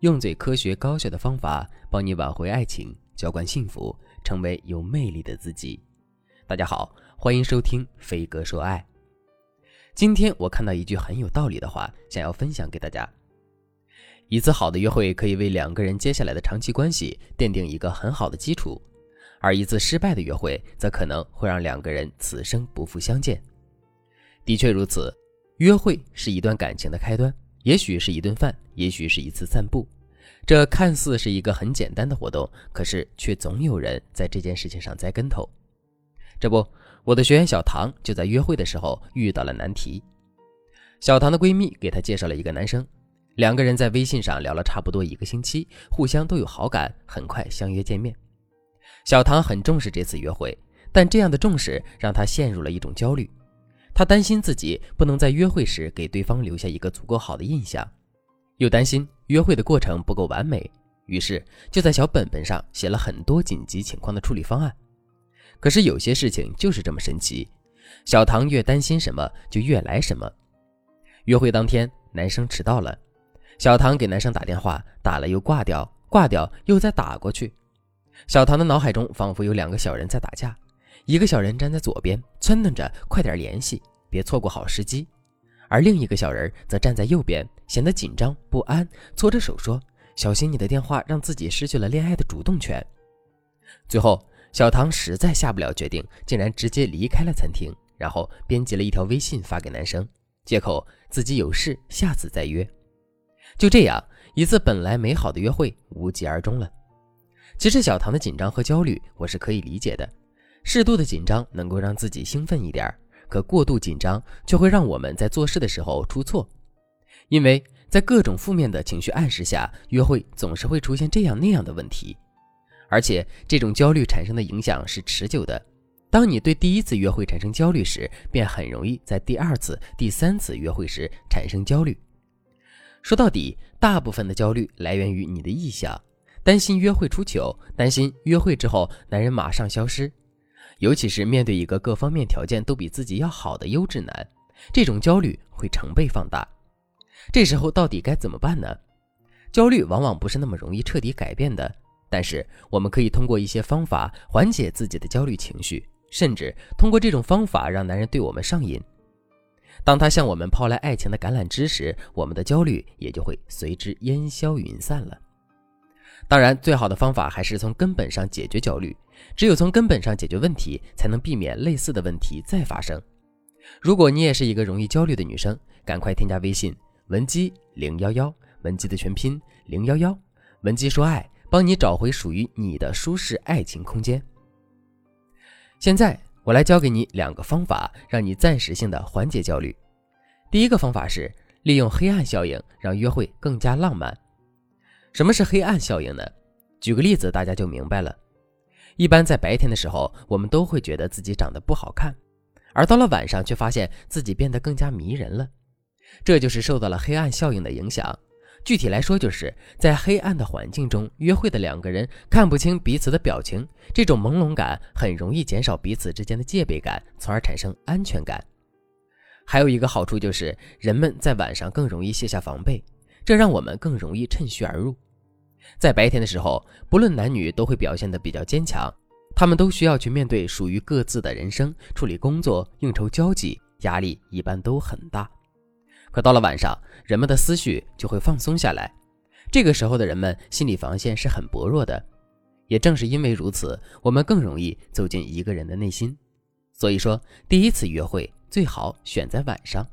用最科学高效的方法帮你挽回爱情，浇灌幸福，成为有魅力的自己。大家好，欢迎收听飞哥说爱。今天我看到一句很有道理的话，想要分享给大家。一次好的约会可以为两个人接下来的长期关系奠定一个很好的基础，而一次失败的约会则可能会让两个人此生不复相见。的确如此，约会是一段感情的开端。也许是一顿饭，也许是一次散步，这看似是一个很简单的活动，可是却总有人在这件事情上栽跟头。这不，我的学员小唐就在约会的时候遇到了难题。小唐的闺蜜给她介绍了一个男生，两个人在微信上聊了差不多一个星期，互相都有好感，很快相约见面。小唐很重视这次约会，但这样的重视让她陷入了一种焦虑。他担心自己不能在约会时给对方留下一个足够好的印象，又担心约会的过程不够完美，于是就在小本本上写了很多紧急情况的处理方案。可是有些事情就是这么神奇，小唐越担心什么就越来什么。约会当天，男生迟到了，小唐给男生打电话，打了又挂掉，挂掉又再打过去，小唐的脑海中仿佛有两个小人在打架。一个小人站在左边，撺掇着快点联系，别错过好时机；而另一个小人则站在右边，显得紧张不安，搓着手说：“小心你的电话让自己失去了恋爱的主动权。”最后，小唐实在下不了决定，竟然直接离开了餐厅，然后编辑了一条微信发给男生，借口自己有事，下次再约。就这样，一次本来美好的约会无疾而终了。其实，小唐的紧张和焦虑，我是可以理解的。适度的紧张能够让自己兴奋一点，可过度紧张却会让我们在做事的时候出错。因为在各种负面的情绪暗示下，约会总是会出现这样那样的问题，而且这种焦虑产生的影响是持久的。当你对第一次约会产生焦虑时，便很容易在第二次、第三次约会时产生焦虑。说到底，大部分的焦虑来源于你的臆想，担心约会出糗，担心约会之后男人马上消失。尤其是面对一个各方面条件都比自己要好的优质男，这种焦虑会成倍放大。这时候到底该怎么办呢？焦虑往往不是那么容易彻底改变的，但是我们可以通过一些方法缓解自己的焦虑情绪，甚至通过这种方法让男人对我们上瘾。当他向我们抛来爱情的橄榄枝时，我们的焦虑也就会随之烟消云散了。当然，最好的方法还是从根本上解决焦虑。只有从根本上解决问题，才能避免类似的问题再发生。如果你也是一个容易焦虑的女生，赶快添加微信文姬零幺幺，文姬的全拼零幺幺，文姬说爱，帮你找回属于你的舒适爱情空间。现在我来教给你两个方法，让你暂时性的缓解焦虑。第一个方法是利用黑暗效应，让约会更加浪漫。什么是黑暗效应呢？举个例子，大家就明白了。一般在白天的时候，我们都会觉得自己长得不好看，而到了晚上，却发现自己变得更加迷人了。这就是受到了黑暗效应的影响。具体来说，就是在黑暗的环境中约会的两个人看不清彼此的表情，这种朦胧感很容易减少彼此之间的戒备感，从而产生安全感。还有一个好处就是，人们在晚上更容易卸下防备。这让我们更容易趁虚而入。在白天的时候，不论男女都会表现得比较坚强，他们都需要去面对属于各自的人生，处理工作、应酬、交际，压力一般都很大。可到了晚上，人们的思绪就会放松下来，这个时候的人们心理防线是很薄弱的。也正是因为如此，我们更容易走进一个人的内心。所以说，第一次约会最好选在晚上。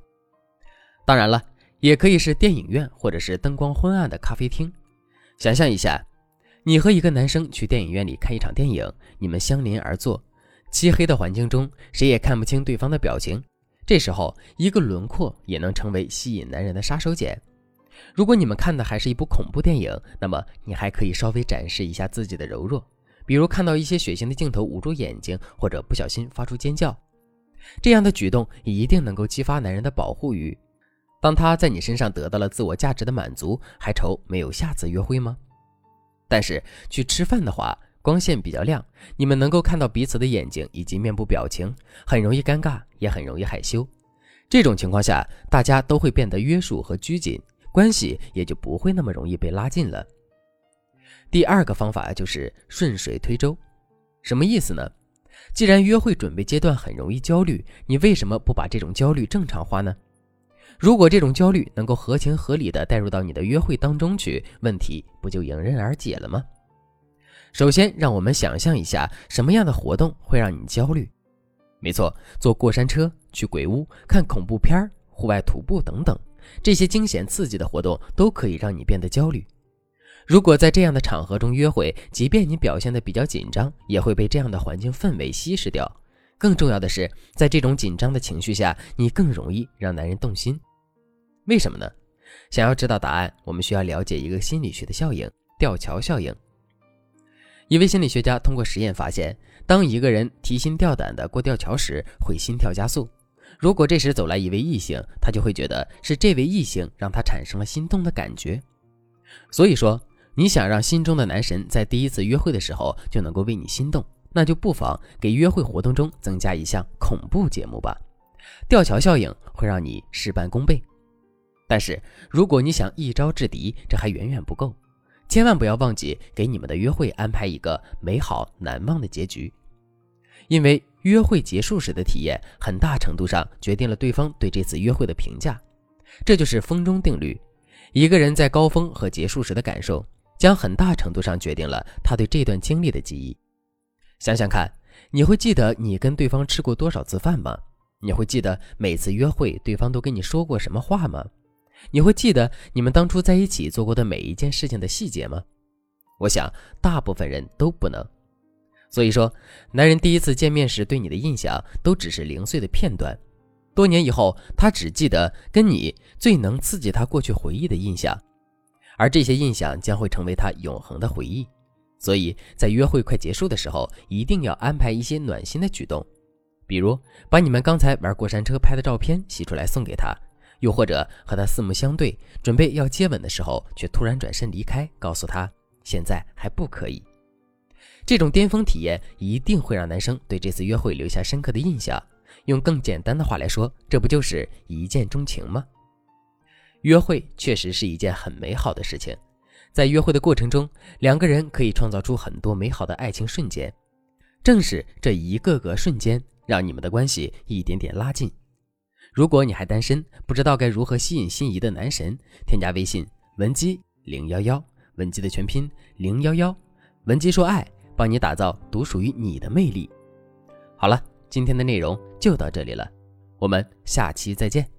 当然了。也可以是电影院，或者是灯光昏暗的咖啡厅。想象一下，你和一个男生去电影院里看一场电影，你们相邻而坐，漆黑的环境中，谁也看不清对方的表情。这时候，一个轮廓也能成为吸引男人的杀手锏。如果你们看的还是一部恐怖电影，那么你还可以稍微展示一下自己的柔弱，比如看到一些血腥的镜头，捂住眼睛，或者不小心发出尖叫。这样的举动一定能够激发男人的保护欲。当他在你身上得到了自我价值的满足，还愁没有下次约会吗？但是去吃饭的话，光线比较亮，你们能够看到彼此的眼睛以及面部表情，很容易尴尬，也很容易害羞。这种情况下，大家都会变得约束和拘谨，关系也就不会那么容易被拉近了。第二个方法就是顺水推舟，什么意思呢？既然约会准备阶段很容易焦虑，你为什么不把这种焦虑正常化呢？如果这种焦虑能够合情合理的带入到你的约会当中去，问题不就迎刃而解了吗？首先，让我们想象一下，什么样的活动会让你焦虑？没错，坐过山车、去鬼屋、看恐怖片、户外徒步等等，这些惊险刺激的活动都可以让你变得焦虑。如果在这样的场合中约会，即便你表现得比较紧张，也会被这样的环境氛围稀释掉。更重要的是，在这种紧张的情绪下，你更容易让男人动心。为什么呢？想要知道答案，我们需要了解一个心理学的效应——吊桥效应。一位心理学家通过实验发现，当一个人提心吊胆地过吊桥时，会心跳加速。如果这时走来一位异性，他就会觉得是这位异性让他产生了心动的感觉。所以说。你想让心中的男神在第一次约会的时候就能够为你心动，那就不妨给约会活动中增加一项恐怖节目吧。吊桥效应会让你事半功倍。但是如果你想一招制敌，这还远远不够，千万不要忘记给你们的约会安排一个美好难忘的结局。因为约会结束时的体验，很大程度上决定了对方对这次约会的评价。这就是风中定律：一个人在高峰和结束时的感受。将很大程度上决定了他对这段经历的记忆。想想看，你会记得你跟对方吃过多少次饭吗？你会记得每次约会对方都跟你说过什么话吗？你会记得你们当初在一起做过的每一件事情的细节吗？我想大部分人都不能。所以说，男人第一次见面时对你的印象都只是零碎的片段，多年以后他只记得跟你最能刺激他过去回忆的印象。而这些印象将会成为他永恒的回忆，所以在约会快结束的时候，一定要安排一些暖心的举动，比如把你们刚才玩过山车拍的照片洗出来送给他，又或者和他四目相对，准备要接吻的时候，却突然转身离开，告诉他现在还不可以。这种巅峰体验一定会让男生对这次约会留下深刻的印象。用更简单的话来说，这不就是一见钟情吗？约会确实是一件很美好的事情，在约会的过程中，两个人可以创造出很多美好的爱情瞬间。正是这一个个瞬间，让你们的关系一点点拉近。如果你还单身，不知道该如何吸引心仪的男神，添加微信文姬零幺幺，文姬的全拼零幺幺，文姬说爱，帮你打造独属于你的魅力。好了，今天的内容就到这里了，我们下期再见。